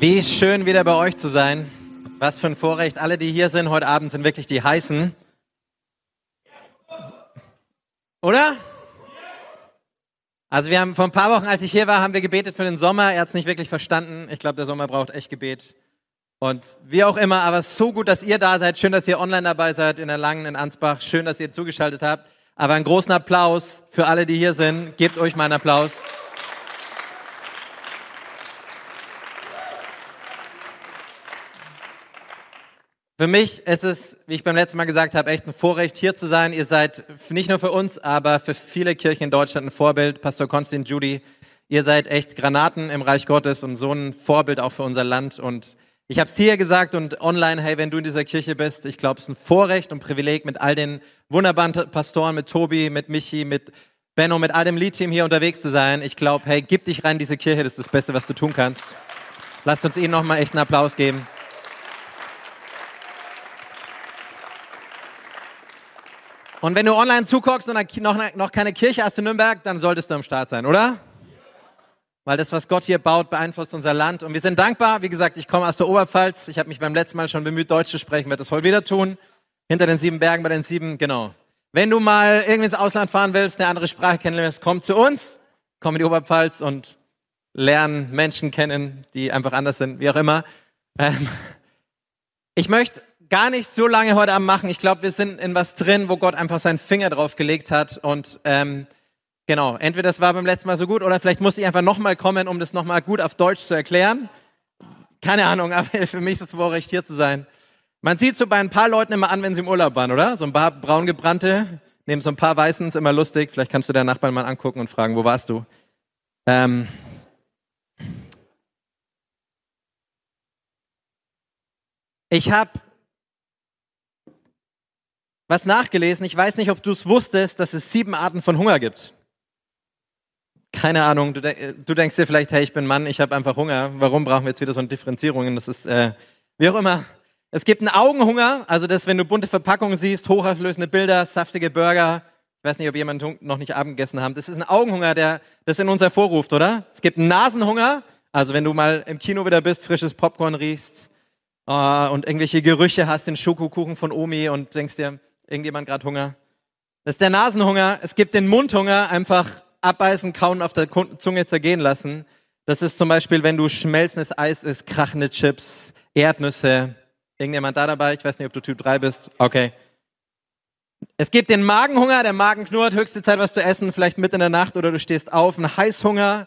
Wie schön wieder bei euch zu sein. Was für ein Vorrecht. Alle, die hier sind heute Abend, sind wirklich die heißen. Oder? Also wir haben vor ein paar Wochen, als ich hier war, haben wir gebetet für den Sommer. Er hat es nicht wirklich verstanden. Ich glaube, der Sommer braucht echt Gebet. Und wie auch immer, aber so gut, dass ihr da seid. Schön, dass ihr online dabei seid in der Langen in Ansbach. Schön, dass ihr zugeschaltet habt. Aber einen großen Applaus für alle, die hier sind. Gebt euch mal einen Applaus. Für mich ist es, wie ich beim letzten Mal gesagt habe, echt ein Vorrecht, hier zu sein. Ihr seid nicht nur für uns, aber für viele Kirchen in Deutschland ein Vorbild. Pastor Konstantin Judy, ihr seid echt Granaten im Reich Gottes und so ein Vorbild auch für unser Land. Und ich habe es hier gesagt und online, hey, wenn du in dieser Kirche bist, ich glaube, es ist ein Vorrecht und Privileg, mit all den wunderbaren Pastoren, mit Tobi, mit Michi, mit Benno, mit all dem Lead-Team hier unterwegs zu sein. Ich glaube, hey, gib dich rein in diese Kirche, das ist das Beste, was du tun kannst. Lasst uns ihnen nochmal echt einen Applaus geben. Und wenn du online zuguckst und noch, noch keine Kirche hast in Nürnberg, dann solltest du am Start sein, oder? Weil das, was Gott hier baut, beeinflusst unser Land. Und wir sind dankbar. Wie gesagt, ich komme aus der Oberpfalz. Ich habe mich beim letzten Mal schon bemüht, Deutsch zu sprechen, werde das heute wieder tun. Hinter den sieben Bergen bei den sieben, genau. Wenn du mal irgendwie ins Ausland fahren willst, eine andere Sprache kennenlernst, komm zu uns, komm in die Oberpfalz und lern Menschen kennen, die einfach anders sind, wie auch immer. Ähm, ich möchte gar nicht so lange heute Abend machen. Ich glaube, wir sind in was drin, wo Gott einfach seinen Finger drauf gelegt hat. Und ähm, genau, entweder das war beim letzten Mal so gut oder vielleicht muss ich einfach nochmal kommen, um das nochmal gut auf Deutsch zu erklären. Keine Ahnung, aber für mich ist es Vorrecht, hier zu sein. Man sieht so bei ein paar Leuten immer an, wenn sie im Urlaub waren, oder? So ein paar braungebrannte, neben so ein paar Weißen, ist immer lustig. Vielleicht kannst du deinen Nachbarn mal angucken und fragen, wo warst du? Ähm, ich habe was nachgelesen. Ich weiß nicht, ob du es wusstest, dass es sieben Arten von Hunger gibt. Keine Ahnung, du, du denkst dir vielleicht, hey, ich bin Mann, ich habe einfach Hunger. Warum brauchen wir jetzt wieder so eine Differenzierung? Das ist, äh, wie auch immer. Es gibt einen Augenhunger, also das, wenn du bunte Verpackungen siehst, hochauflösende Bilder, saftige Burger. Ich weiß nicht, ob jemand noch nicht Abend gegessen hat. Das ist ein Augenhunger, der das in uns hervorruft, oder? Es gibt einen Nasenhunger, also wenn du mal im Kino wieder bist, frisches Popcorn riechst uh, und irgendwelche Gerüche hast, den Schokokuchen von Omi und denkst dir, Irgendjemand gerade Hunger? Das ist der Nasenhunger. Es gibt den Mundhunger, einfach abbeißen, kauen, auf der Zunge zergehen lassen. Das ist zum Beispiel, wenn du schmelzendes Eis isst, krachende Chips, Erdnüsse. Irgendjemand da dabei? Ich weiß nicht, ob du Typ 3 bist. Okay. Es gibt den Magenhunger, der Magen knurrt, höchste Zeit, was zu essen, vielleicht mit in der Nacht oder du stehst auf. Ein Heißhunger,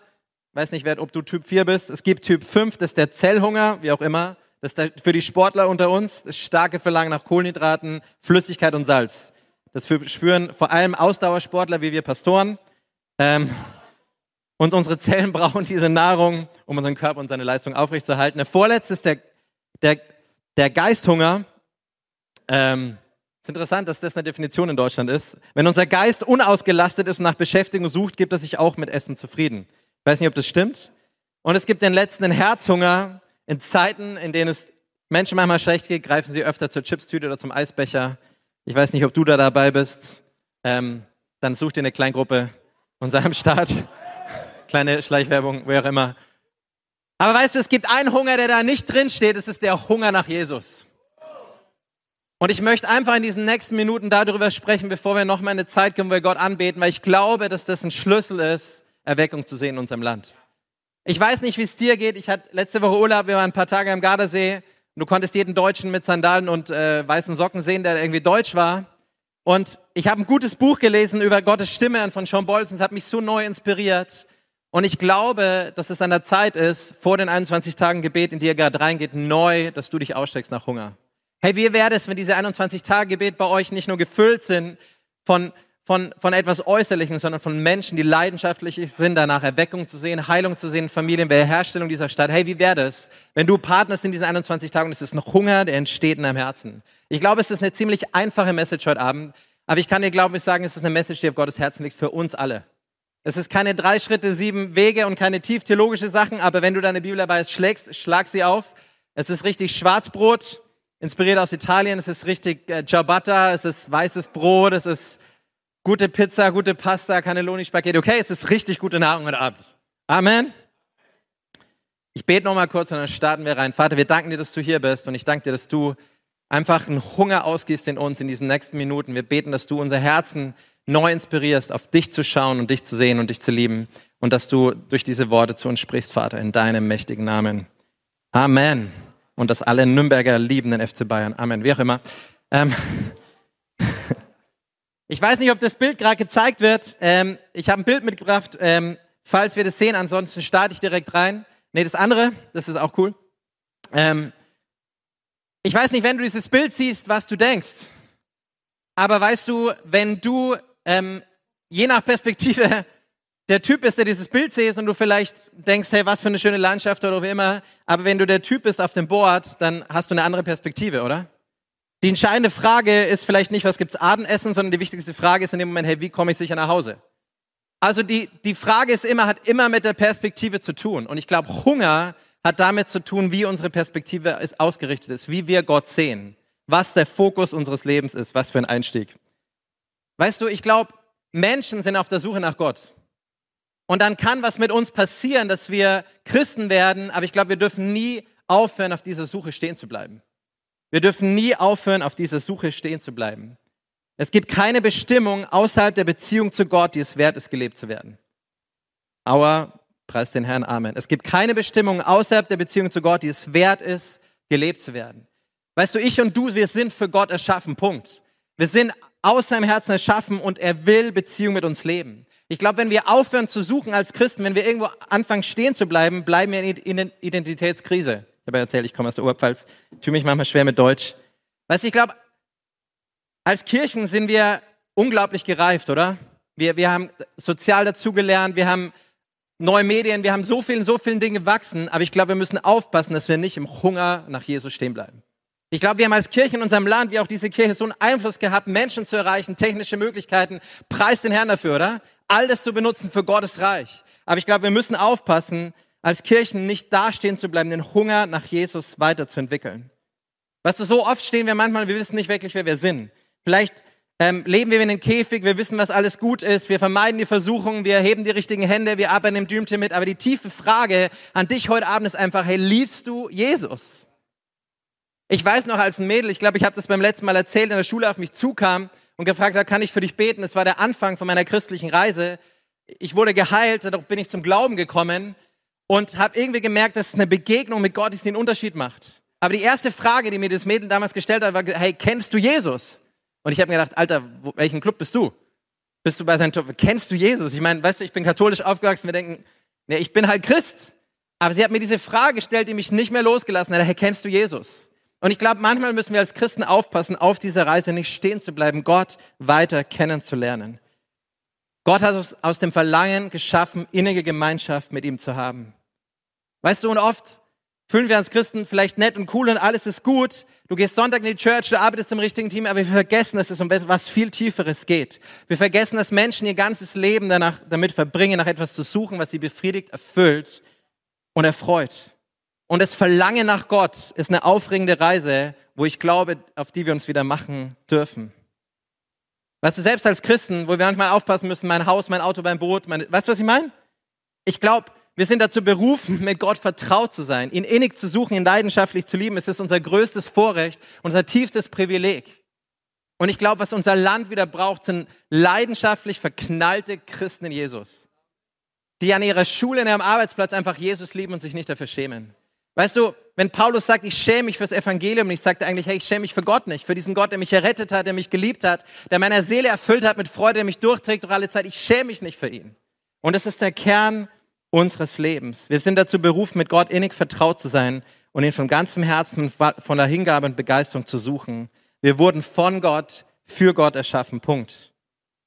weiß nicht, ob du Typ 4 bist. Es gibt Typ 5, das ist der Zellhunger, wie auch immer. Das ist für die Sportler unter uns das starke Verlangen nach Kohlenhydraten, Flüssigkeit und Salz. Das spüren vor allem Ausdauersportler wie wir Pastoren. Ähm, und unsere Zellen brauchen diese Nahrung, um unseren Körper und seine Leistung aufrechtzuerhalten. Der vorletzte ist der, der, der Geisthunger. Ähm, ist interessant, dass das eine Definition in Deutschland ist. Wenn unser Geist unausgelastet ist und nach Beschäftigung sucht, gibt er sich auch mit Essen zufrieden. Ich weiß nicht, ob das stimmt. Und es gibt den letzten, den Herzhunger. In Zeiten, in denen es Menschen manchmal schlecht geht, greifen sie öfter zur Chipstüte oder zum Eisbecher. Ich weiß nicht, ob du da dabei bist. Ähm, dann such dir eine Kleingruppe und sei am Start. Kleine Schleichwerbung, wer auch immer. Aber weißt du, es gibt einen Hunger, der da nicht drin steht. Es ist der Hunger nach Jesus. Und ich möchte einfach in diesen nächsten Minuten darüber sprechen, bevor wir nochmal eine Zeit kommen, wo wir Gott anbeten, weil ich glaube, dass das ein Schlüssel ist, Erweckung zu sehen in unserem Land. Ich weiß nicht, wie es dir geht. Ich hatte letzte Woche Urlaub, wir waren ein paar Tage am Gardasee. Und du konntest jeden Deutschen mit Sandalen und äh, weißen Socken sehen, der irgendwie deutsch war. Und ich habe ein gutes Buch gelesen über Gottes Stimme von Sean Bolton. Es hat mich so neu inspiriert. Und ich glaube, dass es an der Zeit ist, vor den 21 Tagen Gebet, in die ihr gerade reingeht, neu, dass du dich aussteckst nach Hunger. Hey, wie wäre es, wenn diese 21 Tage Gebet bei euch nicht nur gefüllt sind von von, von etwas Äußerlichem, sondern von Menschen, die leidenschaftlich sind, danach Erweckung zu sehen, Heilung zu sehen, Familien, Wiederherstellung dieser Stadt. Hey, wie wäre das, wenn du partnerst in diesen 21 Tagen und es ist noch Hunger, der entsteht in deinem Herzen? Ich glaube, es ist eine ziemlich einfache Message heute Abend, aber ich kann dir, glaube ich, sagen, es ist eine Message, die auf Gottes Herzen liegt für uns alle. Es ist keine drei Schritte, sieben Wege und keine tief theologische Sachen, aber wenn du deine Bibel dabei schlägst, schlag sie auf. Es ist richtig Schwarzbrot, inspiriert aus Italien, es ist richtig äh, Ciabatta, es ist weißes Brot, es ist Gute Pizza, gute Pasta, Cannelloni, Spaghetti. Okay, es ist richtig gute Nahrung heute Abend. Amen. Ich bete noch mal kurz und dann starten wir rein. Vater, wir danken dir, dass du hier bist und ich danke dir, dass du einfach einen Hunger ausgießt in uns in diesen nächsten Minuten. Wir beten, dass du unser Herzen neu inspirierst, auf dich zu schauen und dich zu sehen und dich zu lieben und dass du durch diese Worte zu uns sprichst, Vater, in deinem mächtigen Namen. Amen. Und dass alle Nürnberger lieben den FC Bayern. Amen. Wie auch immer. Ähm ich weiß nicht, ob das Bild gerade gezeigt wird. Ähm, ich habe ein Bild mitgebracht, ähm, falls wir das sehen. Ansonsten starte ich direkt rein. Nee, das andere, das ist auch cool. Ähm, ich weiß nicht, wenn du dieses Bild siehst, was du denkst. Aber weißt du, wenn du ähm, je nach Perspektive der Typ bist, der dieses Bild siehst und du vielleicht denkst, hey, was für eine schöne Landschaft oder wie immer, aber wenn du der Typ bist auf dem Board, dann hast du eine andere Perspektive, oder? Die entscheidende Frage ist vielleicht nicht, was gibt's Abendessen, sondern die wichtigste Frage ist in dem Moment, hey, wie komme ich sicher nach Hause? Also die, die Frage ist immer, hat immer mit der Perspektive zu tun. Und ich glaube, Hunger hat damit zu tun, wie unsere Perspektive ist, ausgerichtet ist, wie wir Gott sehen, was der Fokus unseres Lebens ist, was für ein Einstieg. Weißt du, ich glaube, Menschen sind auf der Suche nach Gott. Und dann kann was mit uns passieren, dass wir Christen werden, aber ich glaube, wir dürfen nie aufhören, auf dieser Suche stehen zu bleiben. Wir dürfen nie aufhören, auf dieser Suche stehen zu bleiben. Es gibt keine Bestimmung außerhalb der Beziehung zu Gott, die es wert ist, gelebt zu werden. Aber, preis den Herrn, Amen. Es gibt keine Bestimmung außerhalb der Beziehung zu Gott, die es wert ist, gelebt zu werden. Weißt du, ich und du, wir sind für Gott erschaffen, Punkt. Wir sind aus seinem Herzen erschaffen und er will Beziehung mit uns leben. Ich glaube, wenn wir aufhören zu suchen als Christen, wenn wir irgendwo anfangen stehen zu bleiben, bleiben wir in Identitätskrise. Ich habe ja erzählt, ich komme aus der Oberpfalz, tue mich manchmal schwer mit Deutsch. Weißt du, ich glaube, als Kirchen sind wir unglaublich gereift, oder? Wir, wir haben sozial dazugelernt, wir haben neue Medien, wir haben so vielen, so vielen Dinge gewachsen, aber ich glaube, wir müssen aufpassen, dass wir nicht im Hunger nach Jesus stehen bleiben. Ich glaube, wir haben als Kirche in unserem Land, wie auch diese Kirche, so einen Einfluss gehabt, Menschen zu erreichen, technische Möglichkeiten. Preis den Herrn dafür, oder? All das zu benutzen für Gottes Reich. Aber ich glaube, wir müssen aufpassen, als Kirchen nicht dastehen zu bleiben, den Hunger nach Jesus weiterzuentwickeln. Weißt du, so oft stehen wir manchmal, wir wissen nicht wirklich, wer wir sind. Vielleicht ähm, leben wir in einem Käfig, wir wissen, was alles gut ist, wir vermeiden die Versuchungen, wir heben die richtigen Hände, wir arbeiten im Dream mit. Aber die tiefe Frage an dich heute Abend ist einfach, hey, liebst du Jesus? Ich weiß noch als ein Mädel, ich glaube, ich habe das beim letzten Mal erzählt, in der Schule auf mich zukam und gefragt hat, kann ich für dich beten? Das war der Anfang von meiner christlichen Reise. Ich wurde geheilt, dadurch bin ich zum Glauben gekommen und habe irgendwie gemerkt, dass eine Begegnung mit Gott ist, die einen Unterschied macht. Aber die erste Frage, die mir das Mädel damals gestellt hat, war, hey, kennst du Jesus? Und ich habe mir gedacht, Alter, wo, welchen Club bist du? Bist du bei seinem Club? Kennst du Jesus? Ich meine, weißt du, ich bin katholisch aufgewachsen, wir denken, nee, ich bin halt Christ. Aber sie hat mir diese Frage gestellt, die mich nicht mehr losgelassen hat. Hey, kennst du Jesus? Und ich glaube, manchmal müssen wir als Christen aufpassen, auf dieser Reise nicht stehen zu bleiben, Gott weiter kennenzulernen. Gott hat uns aus dem Verlangen geschaffen, innige Gemeinschaft mit ihm zu haben. Weißt du, und oft fühlen wir als Christen vielleicht nett und cool und alles ist gut, Du gehst Sonntag in die Church, du arbeitest im richtigen Team, aber wir vergessen, dass es um was viel Tieferes geht. Wir vergessen, dass Menschen ihr ganzes Leben danach, damit verbringen, nach etwas zu suchen, was sie befriedigt, erfüllt und erfreut. Und das Verlangen nach Gott ist eine aufregende Reise, wo ich glaube, auf die wir uns wieder machen dürfen. Weißt du, selbst als Christen, wo wir manchmal aufpassen müssen, mein Haus, mein Auto, mein Boot, meine, weißt du, was ich meine? Ich glaube, wir sind dazu berufen, mit Gott vertraut zu sein, ihn innig zu suchen, ihn leidenschaftlich zu lieben. Es ist unser größtes Vorrecht, unser tiefstes Privileg. Und ich glaube, was unser Land wieder braucht, sind leidenschaftlich verknallte Christen in Jesus, die an ihrer Schule, in ihrem Arbeitsplatz einfach Jesus lieben und sich nicht dafür schämen. Weißt du, wenn Paulus sagt, ich schäme mich fürs Evangelium, ich sagte eigentlich, hey, ich schäme mich für Gott nicht, für diesen Gott, der mich errettet hat, der mich geliebt hat, der meine Seele erfüllt hat mit Freude, der mich durchträgt durch alle Zeit. Ich schäme mich nicht für ihn. Und das ist der Kern unseres Lebens. Wir sind dazu berufen, mit Gott innig vertraut zu sein und ihn von ganzem Herzen, von der Hingabe und Begeisterung zu suchen. Wir wurden von Gott, für Gott erschaffen. Punkt.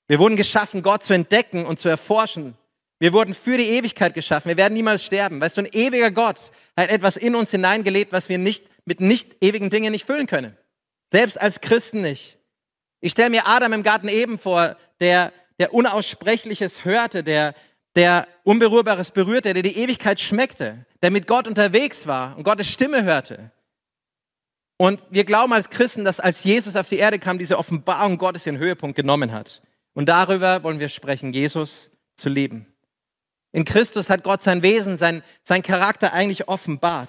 Wir wurden geschaffen, Gott zu entdecken und zu erforschen. Wir wurden für die Ewigkeit geschaffen. Wir werden niemals sterben. Weißt du, ein ewiger Gott hat etwas in uns hineingelebt, was wir nicht mit nicht ewigen Dingen nicht füllen können. Selbst als Christen nicht. Ich stelle mir Adam im Garten eben vor, der, der Unaussprechliches hörte, der, der Unberührbares berührte, der die Ewigkeit schmeckte, der mit Gott unterwegs war und Gottes Stimme hörte. Und wir glauben als Christen, dass als Jesus auf die Erde kam, diese Offenbarung Gottes ihren Höhepunkt genommen hat. Und darüber wollen wir sprechen, Jesus zu lieben. In Christus hat Gott sein Wesen, sein, sein Charakter eigentlich offenbart.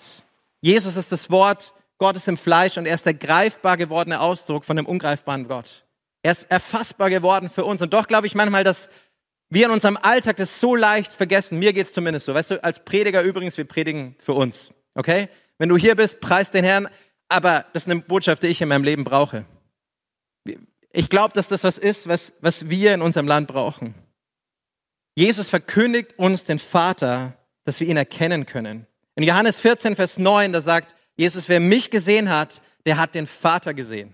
Jesus ist das Wort Gottes im Fleisch und er ist der greifbar gewordene Ausdruck von dem ungreifbaren Gott. Er ist erfassbar geworden für uns. Und doch glaube ich manchmal, dass wir in unserem Alltag das so leicht vergessen. Mir geht's zumindest so. Weißt du, als Prediger übrigens, wir predigen für uns. Okay? Wenn du hier bist, preis den Herrn. Aber das ist eine Botschaft, die ich in meinem Leben brauche. Ich glaube, dass das was ist, was, was wir in unserem Land brauchen. Jesus verkündigt uns den Vater, dass wir ihn erkennen können. In Johannes 14, Vers 9, da sagt Jesus, wer mich gesehen hat, der hat den Vater gesehen.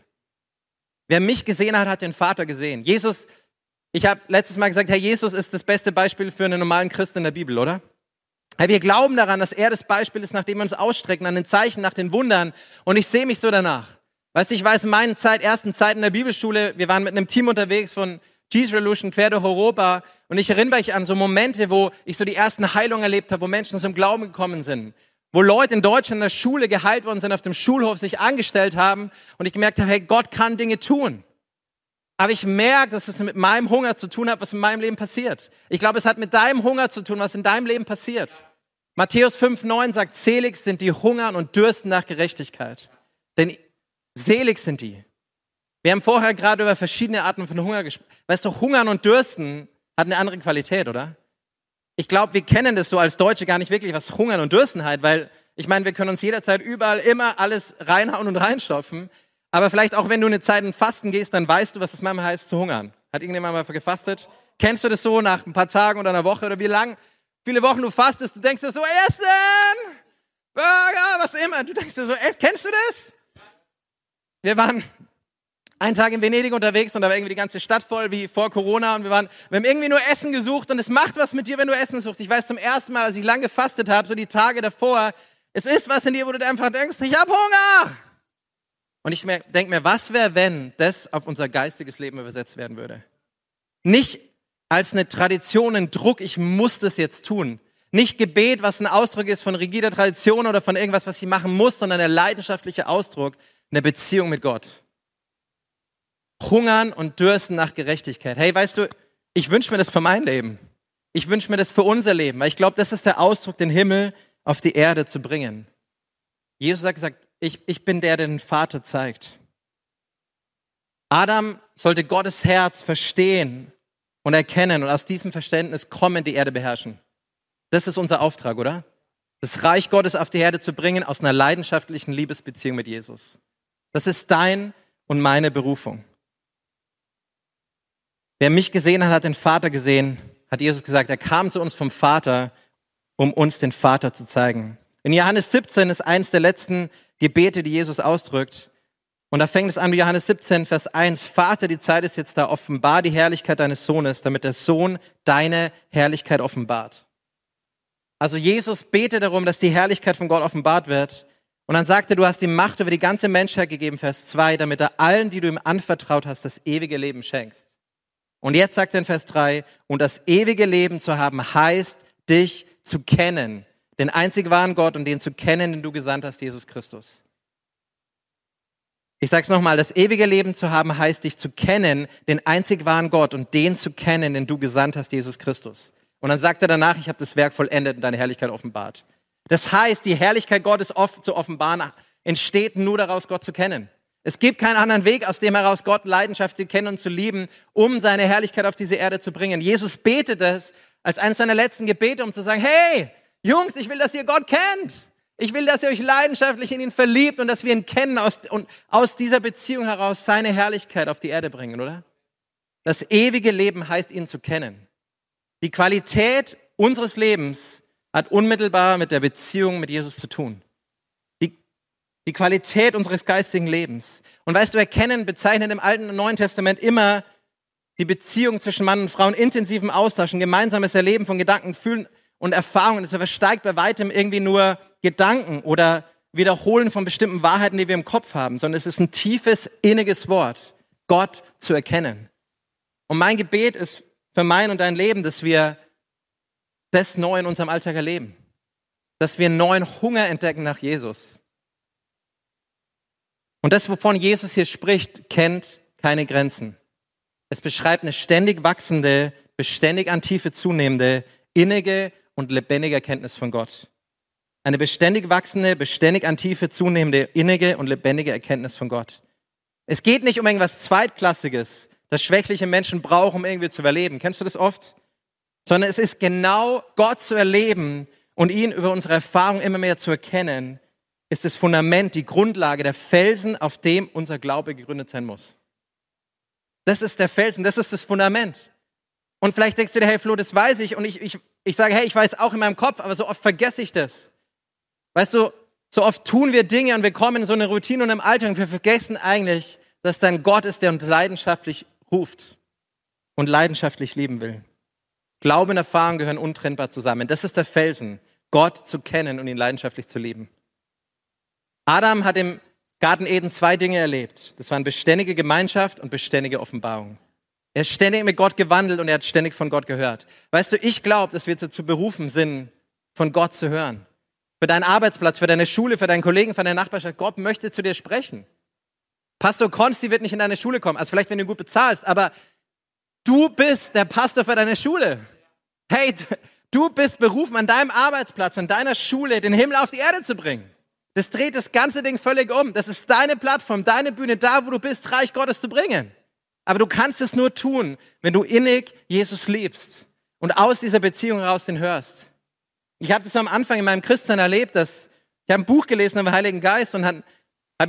Wer mich gesehen hat, hat den Vater gesehen. Jesus, ich habe letztes Mal gesagt, Herr Jesus ist das beste Beispiel für einen normalen Christen in der Bibel, oder? Herr, wir glauben daran, dass er das Beispiel ist, nach dem wir uns ausstrecken, an den Zeichen, nach den Wundern. Und ich sehe mich so danach. Weißt du, ich weiß, in meinen Zeit, ersten Zeiten in der Bibelschule, wir waren mit einem Team unterwegs von Jesus Revolution quer durch Europa. Und ich erinnere mich an so Momente, wo ich so die ersten Heilungen erlebt habe, wo Menschen zum Glauben gekommen sind wo Leute in Deutschland in der Schule geheilt worden sind, auf dem Schulhof sich angestellt haben und ich gemerkt habe, hey, Gott kann Dinge tun. Aber ich merke, dass es mit meinem Hunger zu tun hat, was in meinem Leben passiert. Ich glaube, es hat mit deinem Hunger zu tun, was in deinem Leben passiert. Matthäus 5,9 sagt, selig sind die hungern und dürsten nach Gerechtigkeit. Denn selig sind die. Wir haben vorher gerade über verschiedene Arten von Hunger gesprochen. Weißt du, hungern und dürsten hat eine andere Qualität, oder? ich glaube, wir kennen das so als Deutsche gar nicht wirklich, was Hungern und Dürstenheit, weil ich meine, wir können uns jederzeit überall immer alles reinhauen und reinstopfen. Aber vielleicht auch, wenn du eine Zeit in Fasten gehst, dann weißt du, was es manchmal heißt zu hungern. Hat irgendjemand mal gefastet? Kennst du das so nach ein paar Tagen oder einer Woche oder wie lang, viele Wochen du fastest, du denkst dir so, Essen, Burger, was immer. Du denkst dir so, kennst du das? Wir waren einen Tag in Venedig unterwegs und da war irgendwie die ganze Stadt voll wie vor Corona und wir waren, wir haben irgendwie nur Essen gesucht und es macht was mit dir, wenn du Essen suchst. Ich weiß zum ersten Mal, als ich lange gefastet habe, so die Tage davor, es ist was in dir, wo du einfach denkst, ich habe Hunger. Und ich denke mir, was wäre, wenn das auf unser geistiges Leben übersetzt werden würde? Nicht als eine Tradition, ein Druck, ich muss das jetzt tun. Nicht Gebet, was ein Ausdruck ist von rigider Tradition oder von irgendwas, was ich machen muss, sondern der leidenschaftliche Ausdruck, eine Beziehung mit Gott hungern und dürsten nach Gerechtigkeit. Hey, weißt du, ich wünsche mir das für mein Leben. Ich wünsche mir das für unser Leben, weil ich glaube, das ist der Ausdruck, den Himmel auf die Erde zu bringen. Jesus hat gesagt, ich, ich bin der, der den Vater zeigt. Adam sollte Gottes Herz verstehen und erkennen und aus diesem Verständnis kommen die Erde beherrschen. Das ist unser Auftrag, oder? Das Reich Gottes auf die Erde zu bringen aus einer leidenschaftlichen Liebesbeziehung mit Jesus. Das ist dein und meine Berufung. Wer mich gesehen hat, hat den Vater gesehen, hat Jesus gesagt. Er kam zu uns vom Vater, um uns den Vater zu zeigen. In Johannes 17 ist eines der letzten Gebete, die Jesus ausdrückt. Und da fängt es an, Johannes 17, Vers 1. Vater, die Zeit ist jetzt da, offenbar die Herrlichkeit deines Sohnes, damit der Sohn deine Herrlichkeit offenbart. Also Jesus betet darum, dass die Herrlichkeit von Gott offenbart wird. Und dann sagt er, du hast die Macht über die ganze Menschheit gegeben, Vers 2, damit er allen, die du ihm anvertraut hast, das ewige Leben schenkst. Und jetzt sagt er in Vers 3, und das ewige Leben zu haben heißt, dich zu kennen. Den einzig wahren Gott und den zu kennen, den du gesandt hast, Jesus Christus. Ich sage es nochmal, das ewige Leben zu haben heißt, dich zu kennen, den einzig wahren Gott und den zu kennen, den du gesandt hast, Jesus Christus. Und dann sagt er danach, ich habe das Werk vollendet und deine Herrlichkeit offenbart. Das heißt, die Herrlichkeit Gottes oft zu offenbaren entsteht nur daraus, Gott zu kennen. Es gibt keinen anderen Weg, aus dem heraus Gott Leidenschaft zu kennen und zu lieben, um seine Herrlichkeit auf diese Erde zu bringen. Jesus betet es als eines seiner letzten Gebete, um zu sagen, hey, Jungs, ich will, dass ihr Gott kennt. Ich will, dass ihr euch leidenschaftlich in ihn verliebt und dass wir ihn kennen aus, und aus dieser Beziehung heraus seine Herrlichkeit auf die Erde bringen, oder? Das ewige Leben heißt, ihn zu kennen. Die Qualität unseres Lebens hat unmittelbar mit der Beziehung mit Jesus zu tun die Qualität unseres geistigen Lebens. Und weißt du, erkennen bezeichnet im Alten und Neuen Testament immer die Beziehung zwischen Mann und Frau in intensivem Austausch, ein gemeinsames Erleben von Gedanken, Fühlen und Erfahrungen. Es versteigt bei weitem irgendwie nur Gedanken oder Wiederholen von bestimmten Wahrheiten, die wir im Kopf haben, sondern es ist ein tiefes, inniges Wort, Gott zu erkennen. Und mein Gebet ist für mein und dein Leben, dass wir das neu in unserem Alltag erleben. Dass wir neuen Hunger entdecken nach Jesus und das, wovon Jesus hier spricht, kennt keine Grenzen. Es beschreibt eine ständig wachsende, beständig an Tiefe zunehmende, innige und lebendige Erkenntnis von Gott. Eine beständig wachsende, beständig an Tiefe zunehmende, innige und lebendige Erkenntnis von Gott. Es geht nicht um irgendwas Zweitklassiges, das schwächliche Menschen brauchen, um irgendwie zu überleben. Kennst du das oft? Sondern es ist genau Gott zu erleben und ihn über unsere Erfahrung immer mehr zu erkennen, ist das Fundament, die Grundlage, der Felsen, auf dem unser Glaube gegründet sein muss. Das ist der Felsen, das ist das Fundament. Und vielleicht denkst du dir, hey Flo, das weiß ich. Und ich, ich, ich sage, hey, ich weiß auch in meinem Kopf, aber so oft vergesse ich das. Weißt du, so oft tun wir Dinge und wir kommen in so eine Routine und im Alltag und wir vergessen eigentlich, dass dein Gott ist, der uns leidenschaftlich ruft und leidenschaftlich lieben will. Glaube und Erfahrung gehören untrennbar zusammen. Das ist der Felsen, Gott zu kennen und ihn leidenschaftlich zu lieben. Adam hat im Garten Eden zwei Dinge erlebt. Das waren beständige Gemeinschaft und beständige Offenbarung. Er ist ständig mit Gott gewandelt und er hat ständig von Gott gehört. Weißt du, ich glaube, dass wir dazu berufen sind, von Gott zu hören. Für deinen Arbeitsplatz, für deine Schule, für deinen Kollegen, für deine Nachbarschaft. Gott möchte zu dir sprechen. Pastor Konsti wird nicht in deine Schule kommen. Also vielleicht, wenn du gut bezahlst, aber du bist der Pastor für deine Schule. Hey, du bist berufen, an deinem Arbeitsplatz, an deiner Schule den Himmel auf die Erde zu bringen. Das dreht das ganze Ding völlig um. Das ist deine Plattform, deine Bühne, da wo du bist, Reich Gottes zu bringen. Aber du kannst es nur tun, wenn du innig Jesus liebst und aus dieser Beziehung heraus den hörst. Ich habe das am Anfang in meinem Christsein erlebt, dass ich habe ein Buch gelesen über Heiligen Geist und habe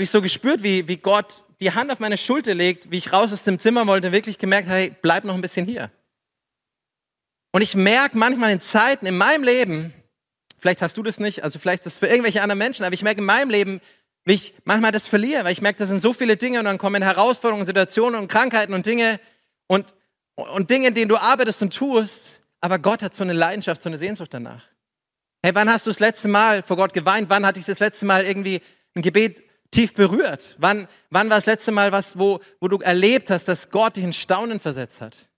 ich so gespürt, wie, wie Gott die Hand auf meine Schulter legt, wie ich raus aus dem Zimmer wollte, wirklich gemerkt, hey, bleib noch ein bisschen hier. Und ich merke manchmal in Zeiten in meinem Leben, vielleicht hast du das nicht, also vielleicht ist das für irgendwelche anderen Menschen, aber ich merke in meinem Leben, wie ich manchmal das verliere, weil ich merke, das sind so viele Dinge und dann kommen Herausforderungen, Situationen und Krankheiten und Dinge und, und Dinge, in denen du arbeitest und tust, aber Gott hat so eine Leidenschaft, so eine Sehnsucht danach. Hey, wann hast du das letzte Mal vor Gott geweint? Wann hatte ich das letzte Mal irgendwie ein Gebet tief berührt? Wann, wann war das letzte Mal was, wo, wo du erlebt hast, dass Gott dich in Staunen versetzt hat?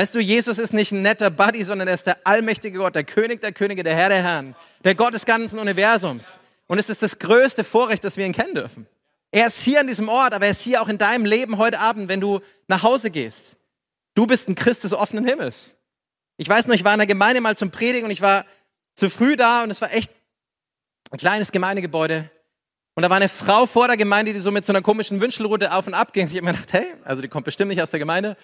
Weißt du, Jesus ist nicht ein netter Buddy, sondern er ist der allmächtige Gott, der König der Könige, der Herr der Herren, der Gott des ganzen Universums. Und es ist das größte Vorrecht, dass wir ihn kennen dürfen. Er ist hier an diesem Ort, aber er ist hier auch in deinem Leben heute Abend, wenn du nach Hause gehst. Du bist ein Christ des offenen Himmels. Ich weiß noch, ich war in der Gemeinde mal zum Predigen und ich war zu früh da und es war echt ein kleines Gemeindegebäude. Und da war eine Frau vor der Gemeinde, die so mit so einer komischen Wünschelroute auf und ab ging. Und ich habe mir gedacht, hey, also die kommt bestimmt nicht aus der Gemeinde,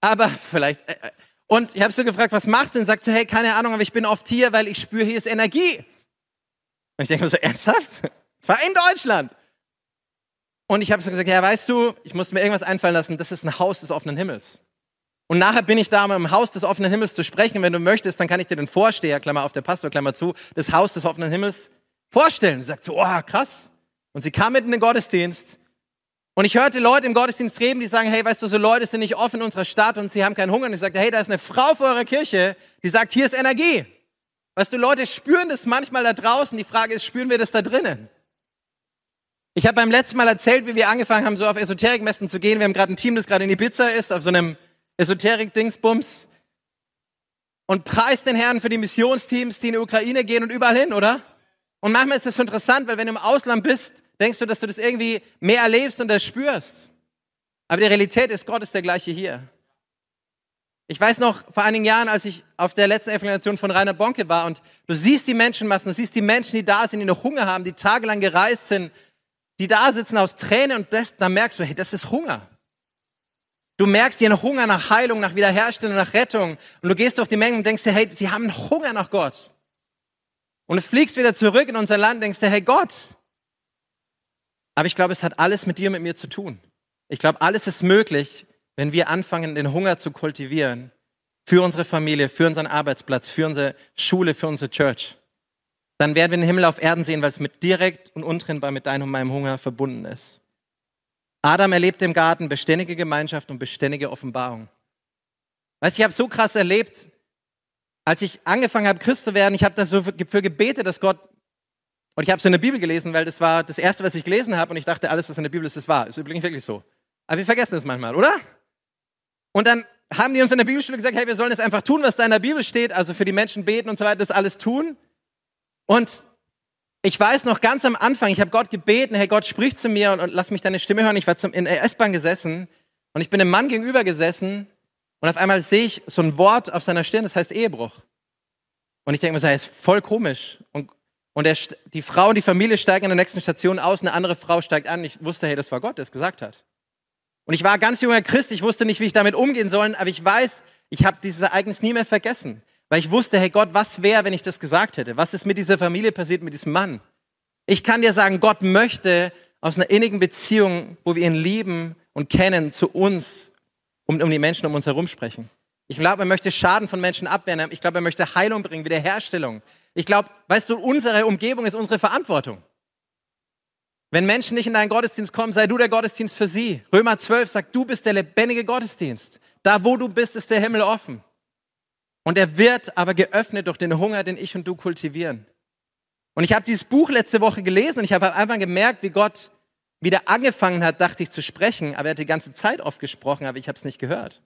aber vielleicht. Äh, äh. Und ich habe sie gefragt, was machst du? Und sagt so, hey, keine Ahnung, aber ich bin oft hier, weil ich spüre, hier ist Energie. Und ich denke mir so, ernsthaft? Das war in Deutschland. Und ich habe so gesagt, ja, weißt du, ich musste mir irgendwas einfallen lassen, das ist ein Haus des offenen Himmels. Und nachher bin ich da, um im Haus des offenen Himmels zu sprechen. Wenn du möchtest, dann kann ich dir den Vorsteher, Klammer auf der Pastor, Klammer zu, des Haus des offenen Himmels vorstellen. Sie sagt so, oh, krass. Und sie kam mitten in den Gottesdienst. Und ich hörte Leute im Gottesdienst reden, die sagen, hey, weißt du, so Leute sind nicht offen in unserer Stadt und sie haben keinen Hunger. Und ich sagte, hey, da ist eine Frau vor eurer Kirche, die sagt, hier ist Energie. Weißt du, Leute spüren das manchmal da draußen. Die Frage ist, spüren wir das da drinnen? Ich habe beim letzten Mal erzählt, wie wir angefangen haben, so auf Esoterikmessen zu gehen. Wir haben gerade ein Team, das gerade in die Pizza ist, auf so einem Esoterik-Dingsbums. Und preist den Herrn für die Missionsteams, die in die Ukraine gehen und überall hin, oder? Und manchmal ist das so interessant, weil wenn du im Ausland bist, denkst du, dass du das irgendwie mehr erlebst und das spürst. Aber die Realität ist, Gott ist der gleiche hier. Ich weiß noch, vor einigen Jahren, als ich auf der letzten Evangelisation von Rainer Bonke war und du siehst die Menschenmassen, du siehst die Menschen, die da sind, die noch Hunger haben, die tagelang gereist sind, die da sitzen aus Tränen und das, dann merkst du, hey, das ist Hunger. Du merkst ihren Hunger nach Heilung, nach Wiederherstellung, nach Rettung und du gehst durch die Menge und denkst dir, hey, sie haben Hunger nach Gott. Und du fliegst wieder zurück in unser Land und denkst dir, hey Gott. Aber ich glaube, es hat alles mit dir, mit mir zu tun. Ich glaube, alles ist möglich, wenn wir anfangen, den Hunger zu kultivieren für unsere Familie, für unseren Arbeitsplatz, für unsere Schule, für unsere Church, dann werden wir den Himmel auf Erden sehen, weil es mit direkt und untrennbar mit deinem und meinem Hunger verbunden ist. Adam erlebt im Garten beständige Gemeinschaft und beständige Offenbarung. Weißt, ich habe so krass erlebt, als ich angefangen habe, Christ zu werden, ich habe das so für gebetet, dass Gott und ich habe es in der Bibel gelesen, weil das war das erste, was ich gelesen habe und ich dachte, alles, was in der Bibel ist, ist wahr. Ist übrigens wirklich so. Aber wir vergessen es manchmal, oder? Und dann haben die uns in der Bibelschule gesagt, hey, wir sollen es einfach tun, was da in der Bibel steht, also für die Menschen beten und so weiter, das alles tun. Und ich weiß noch ganz am Anfang, ich habe Gott gebeten, hey Gott, sprich zu mir und, und lass mich deine Stimme hören. Ich war zum, in der S-Bahn gesessen und ich bin einem Mann gegenüber gesessen und auf einmal sehe ich so ein Wort auf seiner Stirn, das heißt Ehebruch. Und ich denke mir so, er ist voll komisch. Und, und er, die Frau und die Familie steigen an der nächsten Station aus, eine andere Frau steigt an. Ich wusste, hey, das war Gott, der es gesagt hat. Und ich war ganz junger Christ, ich wusste nicht, wie ich damit umgehen soll, aber ich weiß, ich habe dieses Ereignis nie mehr vergessen. Weil ich wusste, hey Gott, was wäre, wenn ich das gesagt hätte? Was ist mit dieser Familie passiert, mit diesem Mann? Ich kann dir sagen, Gott möchte aus einer innigen Beziehung, wo wir ihn lieben und kennen, zu uns, um, um die Menschen um uns herum sprechen. Ich glaube, er möchte Schaden von Menschen abwehren. Ich glaube, er möchte Heilung bringen, Wiederherstellung. Ich glaube, weißt du, unsere Umgebung ist unsere Verantwortung. Wenn Menschen nicht in deinen Gottesdienst kommen, sei du der Gottesdienst für sie. Römer 12 sagt, du bist der lebendige Gottesdienst. Da, wo du bist, ist der Himmel offen. Und er wird aber geöffnet durch den Hunger, den ich und du kultivieren. Und ich habe dieses Buch letzte Woche gelesen und ich habe einfach gemerkt, wie Gott wieder angefangen hat, dachte ich, zu sprechen. Aber er hat die ganze Zeit oft gesprochen, aber ich habe es nicht gehört.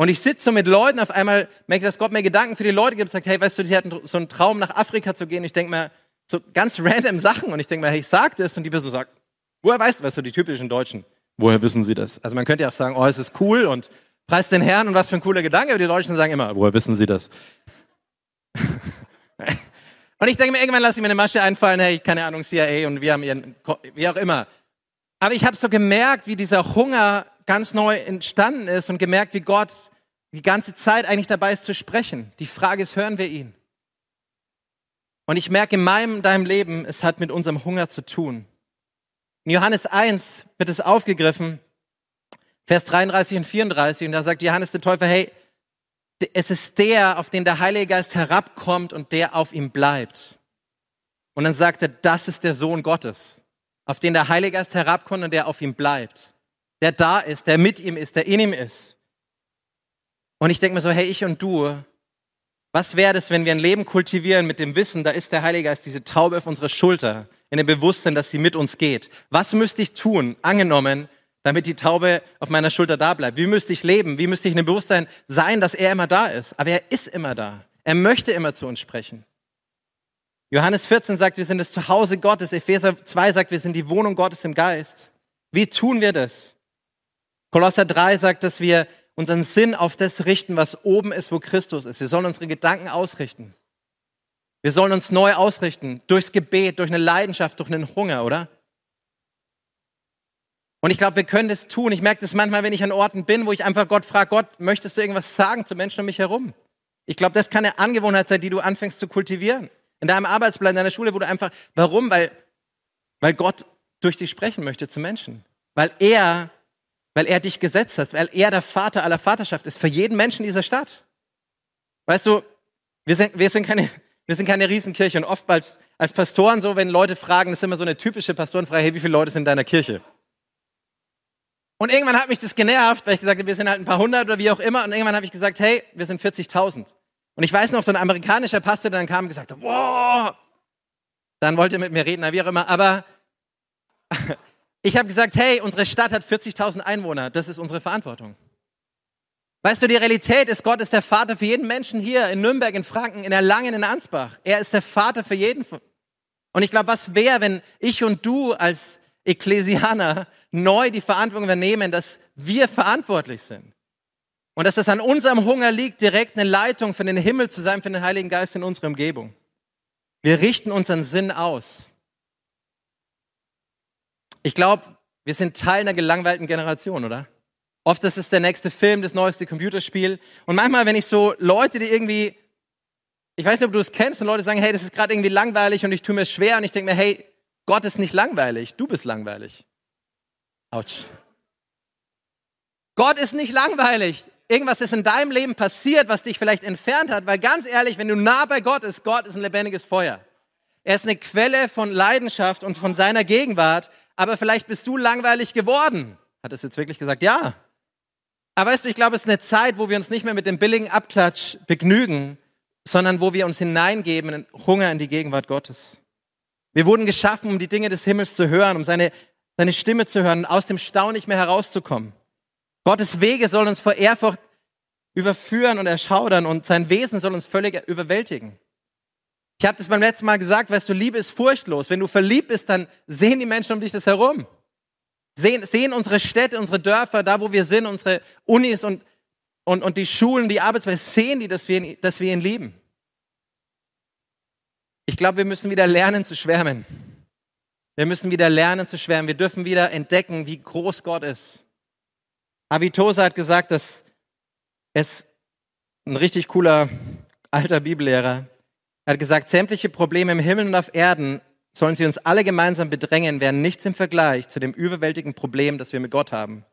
Und ich sitze so mit Leuten, auf einmal merke ich, dass Gott mir Gedanken für die Leute gibt, sagt, hey, weißt du, die hatten so einen Traum, nach Afrika zu gehen. Ich denke mir, so ganz random Sachen. Und ich denke mir, hey, ich sag das. Und die Person sagt, woher weißt du, was so die typischen Deutschen? Woher wissen sie das? Also man könnte ja auch sagen, oh, es ist cool und Preis den Herrn und was für ein cooler Gedanke. Aber die Deutschen sagen immer, woher wissen Sie das? und ich denke mir, irgendwann lasse ich mir eine Masche einfallen, hey, keine Ahnung, CIA und wir haben ihren, wie auch immer. Aber ich habe so gemerkt, wie dieser Hunger ganz neu entstanden ist und gemerkt, wie Gott die ganze Zeit eigentlich dabei ist zu sprechen. Die Frage ist, hören wir ihn? Und ich merke in meinem, deinem Leben, es hat mit unserem Hunger zu tun. In Johannes 1 wird es aufgegriffen, Vers 33 und 34, und da sagt Johannes der Täufer, hey, es ist der, auf den der Heilige Geist herabkommt und der auf ihm bleibt. Und dann sagt er, das ist der Sohn Gottes, auf den der Heilige Geist herabkommt und der auf ihm bleibt. Der da ist, der mit ihm ist, der in ihm ist. Und ich denke mir so, hey, ich und du, was wäre es, wenn wir ein Leben kultivieren mit dem Wissen, da ist der Heilige Geist, diese Taube auf unserer Schulter, in dem Bewusstsein, dass sie mit uns geht. Was müsste ich tun, angenommen, damit die Taube auf meiner Schulter da bleibt? Wie müsste ich leben? Wie müsste ich in dem Bewusstsein sein, dass er immer da ist? Aber er ist immer da. Er möchte immer zu uns sprechen. Johannes 14 sagt, wir sind das Zuhause Gottes. Epheser 2 sagt, wir sind die Wohnung Gottes im Geist. Wie tun wir das? Kolosser 3 sagt, dass wir unseren Sinn auf das richten, was oben ist, wo Christus ist. Wir sollen unsere Gedanken ausrichten. Wir sollen uns neu ausrichten, durchs Gebet, durch eine Leidenschaft, durch einen Hunger, oder? Und ich glaube, wir können das tun. Ich merke das manchmal, wenn ich an Orten bin, wo ich einfach Gott frage, Gott, möchtest du irgendwas sagen zu Menschen um mich herum? Ich glaube, das kann eine Angewohnheit sein, die du anfängst zu kultivieren. In deinem Arbeitsplatz, in deiner Schule, wo du einfach, warum? Weil, weil Gott durch dich sprechen möchte zu Menschen. Weil er, weil er dich gesetzt hat, weil er der Vater aller Vaterschaft ist für jeden Menschen dieser Stadt. Weißt du, wir sind, wir sind keine, wir sind keine Riesenkirche und oftmals als Pastoren so, wenn Leute fragen, das ist immer so eine typische Pastorenfrage, hey, wie viele Leute sind in deiner Kirche? Und irgendwann hat mich das genervt, weil ich gesagt habe, wir sind halt ein paar hundert oder wie auch immer. Und irgendwann habe ich gesagt, hey, wir sind 40.000. Und ich weiß noch, so ein amerikanischer Pastor, der dann kam und gesagt hat, wow. Dann wollte er mit mir reden, wie auch immer. Aber ich habe gesagt, hey, unsere Stadt hat 40.000 Einwohner. Das ist unsere Verantwortung. Weißt du, die Realität ist, Gott ist der Vater für jeden Menschen hier in Nürnberg, in Franken, in Erlangen, in Ansbach. Er ist der Vater für jeden. Und ich glaube, was wäre, wenn ich und du als Ekklesianer neu die Verantwortung übernehmen, dass wir verantwortlich sind. Und dass es an unserem Hunger liegt, direkt eine Leitung für den Himmel zu sein, für den Heiligen Geist in unserer Umgebung. Wir richten unseren Sinn aus. Ich glaube, wir sind Teil einer gelangweilten Generation, oder? Oft ist es der nächste Film, das neueste Computerspiel. Und manchmal, wenn ich so Leute, die irgendwie, ich weiß nicht, ob du es kennst, und Leute sagen, hey, das ist gerade irgendwie langweilig und ich tue mir schwer und ich denke mir, hey, Gott ist nicht langweilig, du bist langweilig. Autsch. Gott ist nicht langweilig. Irgendwas ist in deinem Leben passiert, was dich vielleicht entfernt hat, weil ganz ehrlich, wenn du nah bei Gott bist, Gott ist ein lebendiges Feuer. Er ist eine Quelle von Leidenschaft und von seiner Gegenwart, aber vielleicht bist du langweilig geworden. Hat es jetzt wirklich gesagt? Ja. Aber weißt du, ich glaube, es ist eine Zeit, wo wir uns nicht mehr mit dem billigen Abklatsch begnügen, sondern wo wir uns hineingeben in Hunger in die Gegenwart Gottes. Wir wurden geschaffen, um die Dinge des Himmels zu hören, um seine seine Stimme zu hören, aus dem Stau nicht mehr herauszukommen. Gottes Wege sollen uns vor Ehrfurcht überführen und erschaudern und sein Wesen soll uns völlig überwältigen. Ich habe das beim letzten Mal gesagt, weißt du, Liebe ist furchtlos. Wenn du verliebt bist, dann sehen die Menschen um dich das herum. Sehen, sehen unsere Städte, unsere Dörfer, da wo wir sind, unsere Unis und, und, und die Schulen, die Arbeitsplätze, sehen die, dass wir, dass wir ihn lieben. Ich glaube, wir müssen wieder lernen zu schwärmen. Wir müssen wieder lernen zu schwärmen. Wir dürfen wieder entdecken, wie groß Gott ist. Avitosa hat gesagt, dass es ein richtig cooler alter Bibellehrer er hat gesagt, sämtliche Probleme im Himmel und auf Erden sollen sie uns alle gemeinsam bedrängen, wären nichts im Vergleich zu dem überwältigenden Problem, das wir mit Gott haben.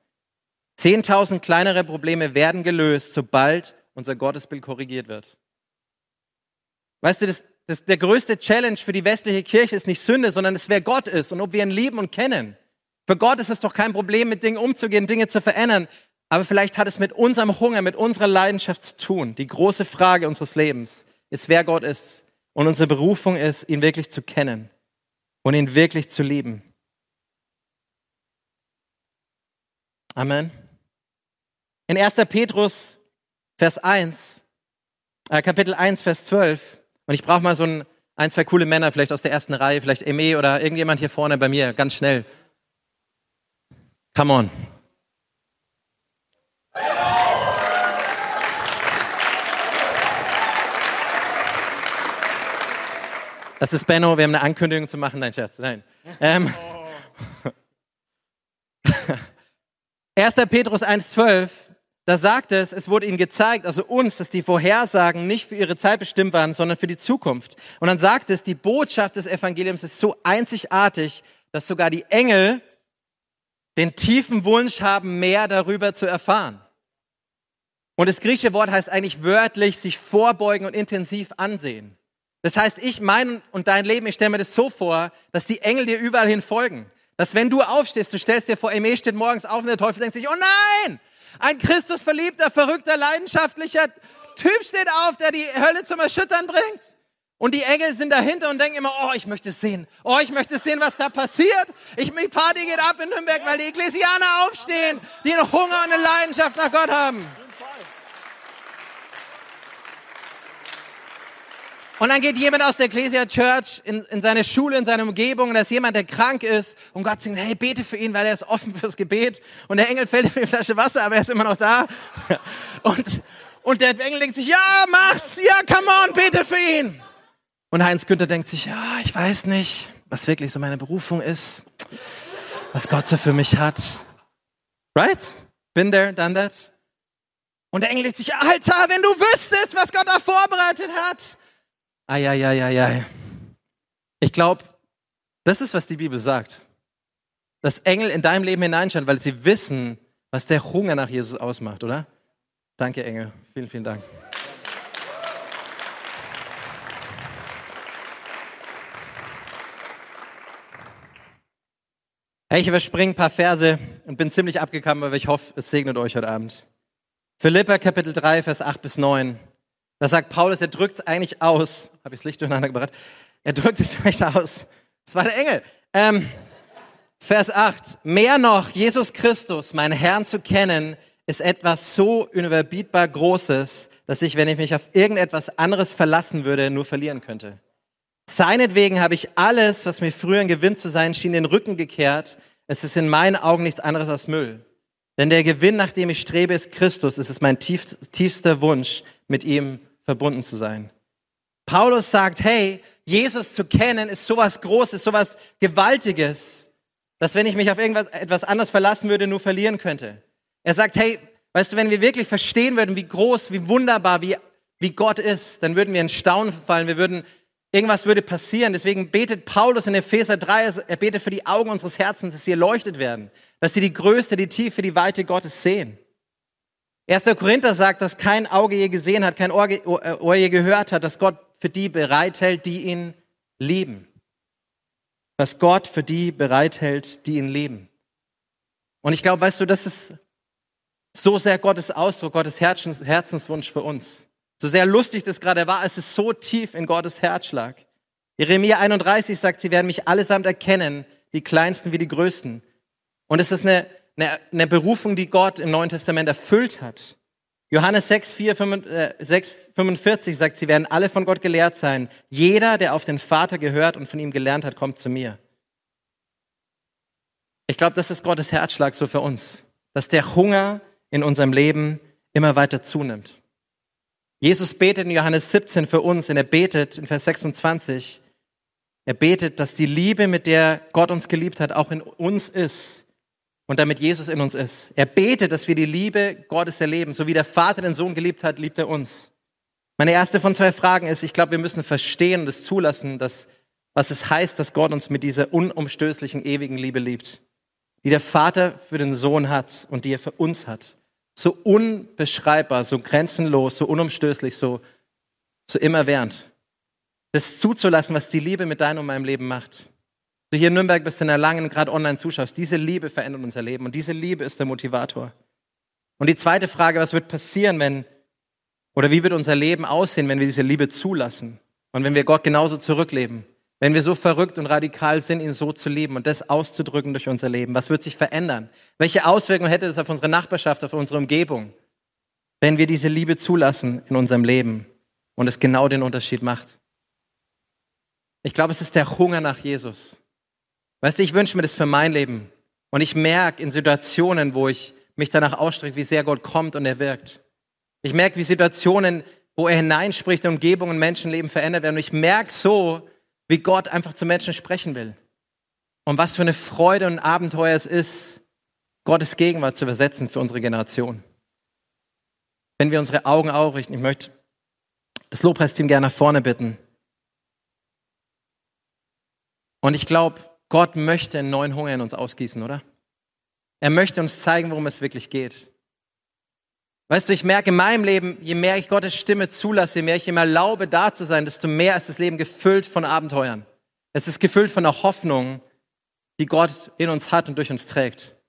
Zehntausend kleinere Probleme werden gelöst, sobald unser Gottesbild korrigiert wird. Weißt du, das, das, der größte Challenge für die westliche Kirche ist nicht Sünde, sondern es, wer Gott ist und ob wir ihn lieben und kennen. Für Gott ist es doch kein Problem, mit Dingen umzugehen, Dinge zu verändern. Aber vielleicht hat es mit unserem Hunger, mit unserer Leidenschaft zu tun. Die große Frage unseres Lebens ist, wer Gott ist. Und unsere Berufung ist, ihn wirklich zu kennen und ihn wirklich zu lieben. Amen. In 1. Petrus, Vers 1, äh, Kapitel 1, Vers 12, und ich brauche mal so ein, ein, zwei coole Männer, vielleicht aus der ersten Reihe, vielleicht Eme oder irgendjemand hier vorne bei mir, ganz schnell. Come on. Das ist Benno, wir haben eine Ankündigung zu machen. Nein, Scherz, nein. Ähm, 1. Petrus 1,12, da sagt es, es wurde ihnen gezeigt, also uns, dass die Vorhersagen nicht für ihre Zeit bestimmt waren, sondern für die Zukunft. Und dann sagt es, die Botschaft des Evangeliums ist so einzigartig, dass sogar die Engel den tiefen Wunsch haben, mehr darüber zu erfahren. Und das griechische Wort heißt eigentlich wörtlich sich vorbeugen und intensiv ansehen. Das heißt, ich, mein und dein Leben, ich stelle mir das so vor, dass die Engel dir überall hin folgen. Dass wenn du aufstehst, du stellst dir vor, Eme steht morgens auf und der Teufel denkt sich, oh nein, ein Christus verliebter, verrückter, leidenschaftlicher Typ steht auf, der die Hölle zum Erschüttern bringt. Und die Engel sind dahinter und denken immer, oh, ich möchte es sehen. Oh, ich möchte sehen, was da passiert. Ich, die Party geht ab in Nürnberg, weil die Ekklesianer aufstehen, die einen Hunger und eine Leidenschaft nach Gott haben. Und dann geht jemand aus der Ecclesia Church in, in seine Schule, in seine Umgebung, und da ist jemand, der krank ist, und Gott sagt, hey, bete für ihn, weil er ist offen fürs Gebet. Und der Engel fällt ihm eine Flasche Wasser, aber er ist immer noch da. Und, und der Engel denkt sich, ja, mach's, ja, come on, bete für ihn. Und Heinz Günther denkt sich, ja, ich weiß nicht, was wirklich so meine Berufung ist, was Gott so für mich hat. Right? Been there, done that. Und der Engel denkt sich, Alter, wenn du wüsstest, was Gott da vorbereitet hat. Eieieiei. Ich glaube, das ist, was die Bibel sagt. Dass Engel in deinem Leben hineinschauen, weil sie wissen, was der Hunger nach Jesus ausmacht, oder? Danke, Engel. Vielen, vielen Dank. Hey, ich überspringe ein paar Verse und bin ziemlich abgekommen, aber ich hoffe, es segnet euch heute Abend. Philippa Kapitel 3, Vers 8 bis 9. Da sagt Paulus, er drückt es eigentlich aus. Habe ich das Licht durcheinander gebracht? Er drückt es eigentlich aus. Das war der Engel. Ähm, Vers 8. Mehr noch, Jesus Christus, meinen Herrn zu kennen, ist etwas so unüberbietbar Großes, dass ich, wenn ich mich auf irgendetwas anderes verlassen würde, nur verlieren könnte. Seinetwegen habe ich alles, was mir früher ein Gewinn zu sein schien, den Rücken gekehrt. Es ist in meinen Augen nichts anderes als Müll. Denn der Gewinn, nach dem ich strebe, ist Christus. Es ist mein tiefster Wunsch, mit ihm verbunden zu sein. Paulus sagt, hey, Jesus zu kennen ist sowas Großes, sowas Gewaltiges, dass wenn ich mich auf irgendwas etwas anderes verlassen würde, nur verlieren könnte. Er sagt, hey, weißt du, wenn wir wirklich verstehen würden, wie groß, wie wunderbar, wie, wie Gott ist, dann würden wir in Staunen fallen, wir würden, irgendwas würde passieren. Deswegen betet Paulus in Epheser 3, er betet für die Augen unseres Herzens, dass sie erleuchtet werden, dass sie die Größe, die Tiefe, die Weite Gottes sehen. 1. Korinther sagt, dass kein Auge je gesehen hat, kein Ohr, Ohr je gehört hat, dass Gott für die bereithält, die ihn lieben. Dass Gott für die bereithält, die ihn lieben. Und ich glaube, weißt du, das ist so sehr Gottes Ausdruck, Gottes Herzens, Herzenswunsch für uns. So sehr lustig das gerade war, es ist so tief in Gottes Herzschlag. Jeremia 31 sagt, sie werden mich allesamt erkennen, die Kleinsten wie die Größten. Und es ist eine eine, eine Berufung, die Gott im Neuen Testament erfüllt hat. Johannes 6, 4, 6, 45 sagt, sie werden alle von Gott gelehrt sein. Jeder, der auf den Vater gehört und von ihm gelernt hat, kommt zu mir. Ich glaube, das ist Gottes Herzschlag so für uns, dass der Hunger in unserem Leben immer weiter zunimmt. Jesus betet in Johannes 17 für uns und er betet in Vers 26, Er betet, dass die Liebe, mit der Gott uns geliebt hat, auch in uns ist und damit Jesus in uns ist. Er betet, dass wir die Liebe Gottes erleben. So wie der Vater den Sohn geliebt hat, liebt er uns. Meine erste von zwei Fragen ist, ich glaube, wir müssen verstehen und es zulassen, dass, was es heißt, dass Gott uns mit dieser unumstößlichen, ewigen Liebe liebt, die der Vater für den Sohn hat und die er für uns hat. So unbeschreibbar, so grenzenlos, so unumstößlich, so, so immerwährend. Das zuzulassen, was die Liebe mit deinem und meinem Leben macht. Du hier in Nürnberg bist in der langen, gerade online zuschaust, diese Liebe verändert unser Leben und diese Liebe ist der Motivator. Und die zweite Frage, was wird passieren, wenn oder wie wird unser Leben aussehen, wenn wir diese Liebe zulassen und wenn wir Gott genauso zurückleben? Wenn wir so verrückt und radikal sind, ihn so zu lieben und das auszudrücken durch unser Leben, was wird sich verändern? Welche Auswirkungen hätte das auf unsere Nachbarschaft, auf unsere Umgebung, wenn wir diese Liebe zulassen in unserem Leben und es genau den Unterschied macht? Ich glaube, es ist der Hunger nach Jesus. Weißt du, ich wünsche mir das für mein Leben. Und ich merke in Situationen, wo ich mich danach ausstrecke, wie sehr Gott kommt und er wirkt. Ich merke, wie Situationen, wo er hineinspricht, Umgebung und Menschenleben verändert werden. Und ich merke so, wie Gott einfach zu Menschen sprechen will. Und was für eine Freude und Abenteuer es ist, Gottes Gegenwart zu übersetzen für unsere Generation. Wenn wir unsere Augen aufrichten, ich möchte das Lobpreisteam gerne nach vorne bitten. Und ich glaube, Gott möchte einen neuen Hunger in uns ausgießen, oder? Er möchte uns zeigen, worum es wirklich geht. Weißt du, ich merke in meinem Leben, je mehr ich Gottes Stimme zulasse, je mehr ich ihm erlaube, da zu sein, desto mehr ist das Leben gefüllt von Abenteuern. Es ist gefüllt von der Hoffnung, die Gott in uns hat und durch uns trägt.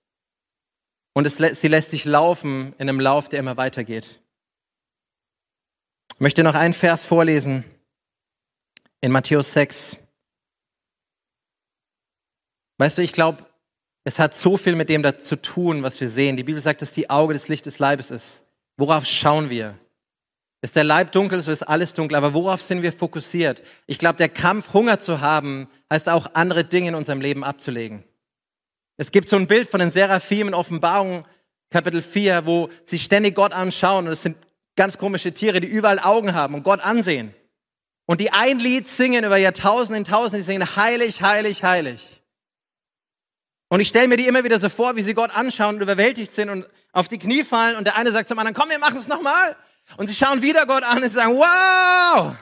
Und es, sie lässt sich laufen in einem Lauf, der immer weitergeht. Ich möchte noch einen Vers vorlesen in Matthäus 6. Weißt du, ich glaube, es hat so viel mit dem zu tun, was wir sehen. Die Bibel sagt, dass die Auge des Licht des Leibes ist. Worauf schauen wir? Ist der Leib dunkel, so ist alles dunkel. Aber worauf sind wir fokussiert? Ich glaube, der Kampf, Hunger zu haben, heißt auch andere Dinge in unserem Leben abzulegen. Es gibt so ein Bild von den Seraphim in Offenbarung, Kapitel 4, wo sie ständig Gott anschauen. Und es sind ganz komische Tiere, die überall Augen haben und Gott ansehen. Und die ein Lied singen über Jahrtausende in Tausende, die singen heilig, heilig, heilig. Und ich stelle mir die immer wieder so vor, wie sie Gott anschauen und überwältigt sind und auf die Knie fallen und der eine sagt zum anderen, komm, wir machen es nochmal. Und sie schauen wieder Gott an und sagen, wow!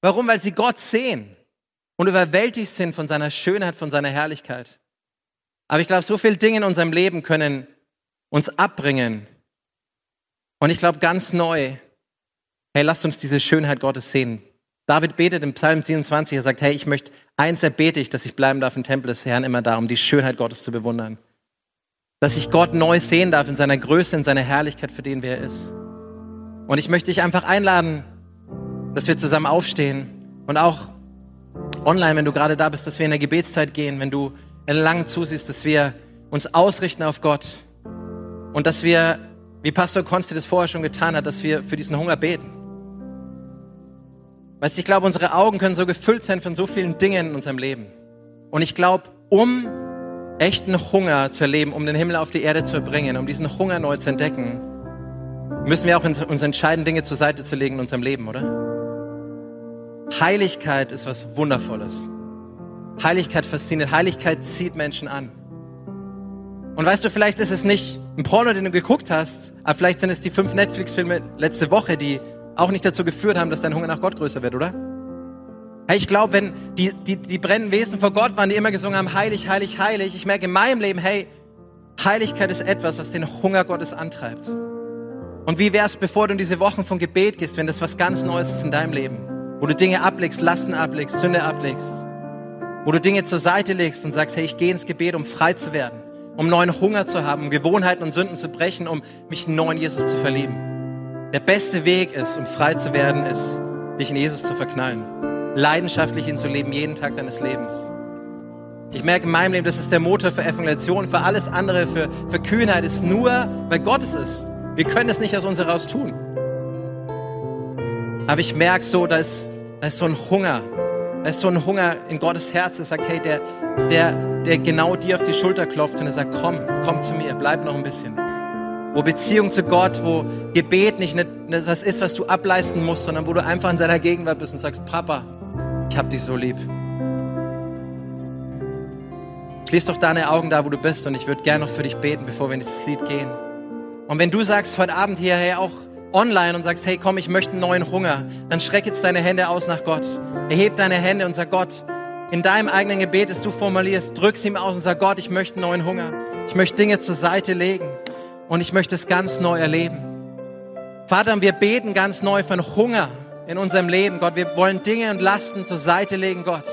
Warum? Weil sie Gott sehen und überwältigt sind von seiner Schönheit, von seiner Herrlichkeit. Aber ich glaube, so viele Dinge in unserem Leben können uns abbringen. Und ich glaube ganz neu, hey, lasst uns diese Schönheit Gottes sehen. David betet im Psalm 27, er sagt, hey, ich möchte, eins erbete ich, dass ich bleiben darf im Tempel des Herrn immer da, um die Schönheit Gottes zu bewundern. Dass ich Gott neu sehen darf in seiner Größe, in seiner Herrlichkeit, für den wer er ist. Und ich möchte dich einfach einladen, dass wir zusammen aufstehen und auch online, wenn du gerade da bist, dass wir in der Gebetszeit gehen, wenn du lang zusiehst, dass wir uns ausrichten auf Gott und dass wir, wie Pastor Konsti das vorher schon getan hat, dass wir für diesen Hunger beten. Weißt du, ich glaube, unsere Augen können so gefüllt sein von so vielen Dingen in unserem Leben. Und ich glaube, um echten Hunger zu erleben, um den Himmel auf die Erde zu erbringen, um diesen Hunger neu zu entdecken, müssen wir auch uns entscheiden, Dinge zur Seite zu legen in unserem Leben, oder? Heiligkeit ist was Wundervolles. Heiligkeit fasziniert. Heiligkeit zieht Menschen an. Und weißt du, vielleicht ist es nicht ein Porno, den du geguckt hast, aber vielleicht sind es die fünf Netflix-Filme letzte Woche, die auch nicht dazu geführt haben, dass dein Hunger nach Gott größer wird, oder? Hey, ich glaube, wenn die, die, die brennenden Wesen vor Gott waren, die immer gesungen haben, heilig, heilig, heilig, ich merke in meinem Leben, hey, Heiligkeit ist etwas, was den Hunger Gottes antreibt. Und wie wär's, bevor du in diese Wochen von Gebet gehst, wenn das was ganz Neues ist in deinem Leben, wo du Dinge ablegst, Lasten ablegst, Sünde ablegst, wo du Dinge zur Seite legst und sagst, hey, ich gehe ins Gebet, um frei zu werden, um neuen Hunger zu haben, um Gewohnheiten und Sünden zu brechen, um mich in neuen Jesus zu verlieben. Der beste Weg ist, um frei zu werden, ist, dich in Jesus zu verknallen. Leidenschaftlich ihn zu leben, jeden Tag deines Lebens. Ich merke in meinem Leben, das ist der Motor für Evangelisation, für alles andere, für, für Kühnheit, ist nur, weil Gott es ist. Wir können es nicht aus uns heraus tun. Aber ich merke so, da ist, da ist so ein Hunger. Da ist so ein Hunger in Gottes Herz, der sagt, hey, der, der, der genau dir auf die Schulter klopft und er sagt, komm, komm zu mir, bleib noch ein bisschen wo Beziehung zu Gott, wo Gebet nicht was ist, was du ableisten musst, sondern wo du einfach in seiner Gegenwart bist und sagst, Papa, ich hab dich so lieb. Schließ doch deine Augen da, wo du bist und ich würde gerne noch für dich beten, bevor wir in dieses Lied gehen. Und wenn du sagst heute Abend hierher auch online und sagst, hey komm, ich möchte einen neuen Hunger, dann streck jetzt deine Hände aus nach Gott. Erheb deine Hände und sag Gott, in deinem eigenen Gebet, das du formulierst, drück sie ihm aus und sag Gott, ich möchte einen neuen Hunger. Ich möchte Dinge zur Seite legen und ich möchte es ganz neu erleben. Vater, wir beten ganz neu von Hunger in unserem Leben. Gott, wir wollen Dinge und Lasten zur Seite legen, Gott.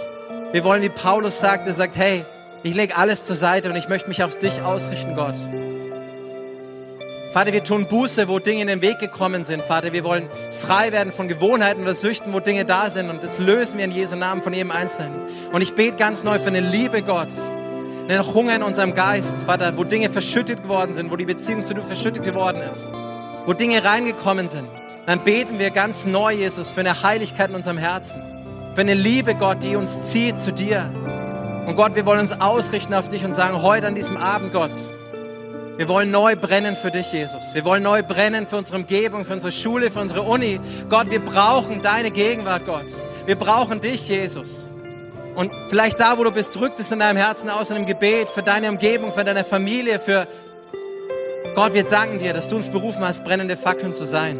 Wir wollen, wie Paulus sagt, er sagt, hey, ich lege alles zur Seite und ich möchte mich auf dich ausrichten, Gott. Vater, wir tun Buße, wo Dinge in den Weg gekommen sind. Vater, wir wollen frei werden von Gewohnheiten oder Süchten, wo Dinge da sind. Und das lösen wir in Jesu Namen von jedem Einzelnen. Und ich bete ganz neu für eine Liebe, Gott. Einen Hunger in unserem Geist, Vater, wo Dinge verschüttet geworden sind, wo die Beziehung zu dir verschüttet geworden ist. Wo Dinge reingekommen sind. Dann beten wir ganz neu, Jesus, für eine Heiligkeit in unserem Herzen. Für eine Liebe, Gott, die uns zieht zu dir. Und Gott, wir wollen uns ausrichten auf dich und sagen, heute an diesem Abend, Gott, wir wollen neu brennen für dich, Jesus. Wir wollen neu brennen für unsere Umgebung, für unsere Schule, für unsere Uni. Gott, wir brauchen deine Gegenwart, Gott. Wir brauchen dich, Jesus. Und vielleicht da, wo du bist, drückt es in deinem Herzen aus in einem Gebet für deine Umgebung, für deine Familie, für Gott, wir danken dir, dass du uns berufen hast, brennende Fackeln zu sein.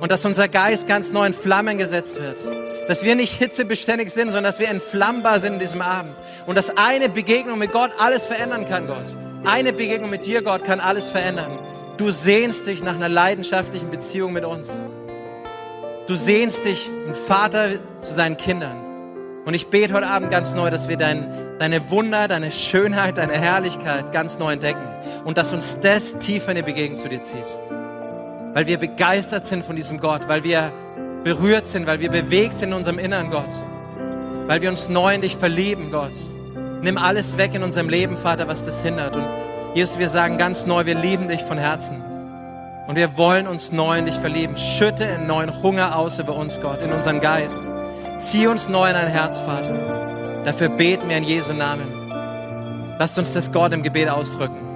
Und dass unser Geist ganz neu in Flammen gesetzt wird. Dass wir nicht hitzebeständig sind, sondern dass wir entflammbar sind in diesem Abend. Und dass eine Begegnung mit Gott alles verändern kann, Gott. Eine Begegnung mit dir, Gott, kann alles verändern. Du sehnst dich nach einer leidenschaftlichen Beziehung mit uns. Du sehnst dich, ein Vater zu seinen Kindern. Und ich bete heute Abend ganz neu, dass wir dein, deine Wunder, deine Schönheit, deine Herrlichkeit ganz neu entdecken. Und dass uns das tiefer in die Begegnung zu dir zieht. Weil wir begeistert sind von diesem Gott, weil wir berührt sind, weil wir bewegt sind in unserem Innern, Gott. Weil wir uns neu in dich verlieben, Gott. Nimm alles weg in unserem Leben, Vater, was das hindert. Und Jesus, wir sagen ganz neu, wir lieben dich von Herzen. Und wir wollen uns neu in dich verlieben. Schütte einen neuen Hunger aus über uns, Gott, in unseren Geist. Zieh uns neu in dein Herz, Vater. Dafür beten wir in Jesu Namen. Lasst uns das Gott im Gebet ausdrücken.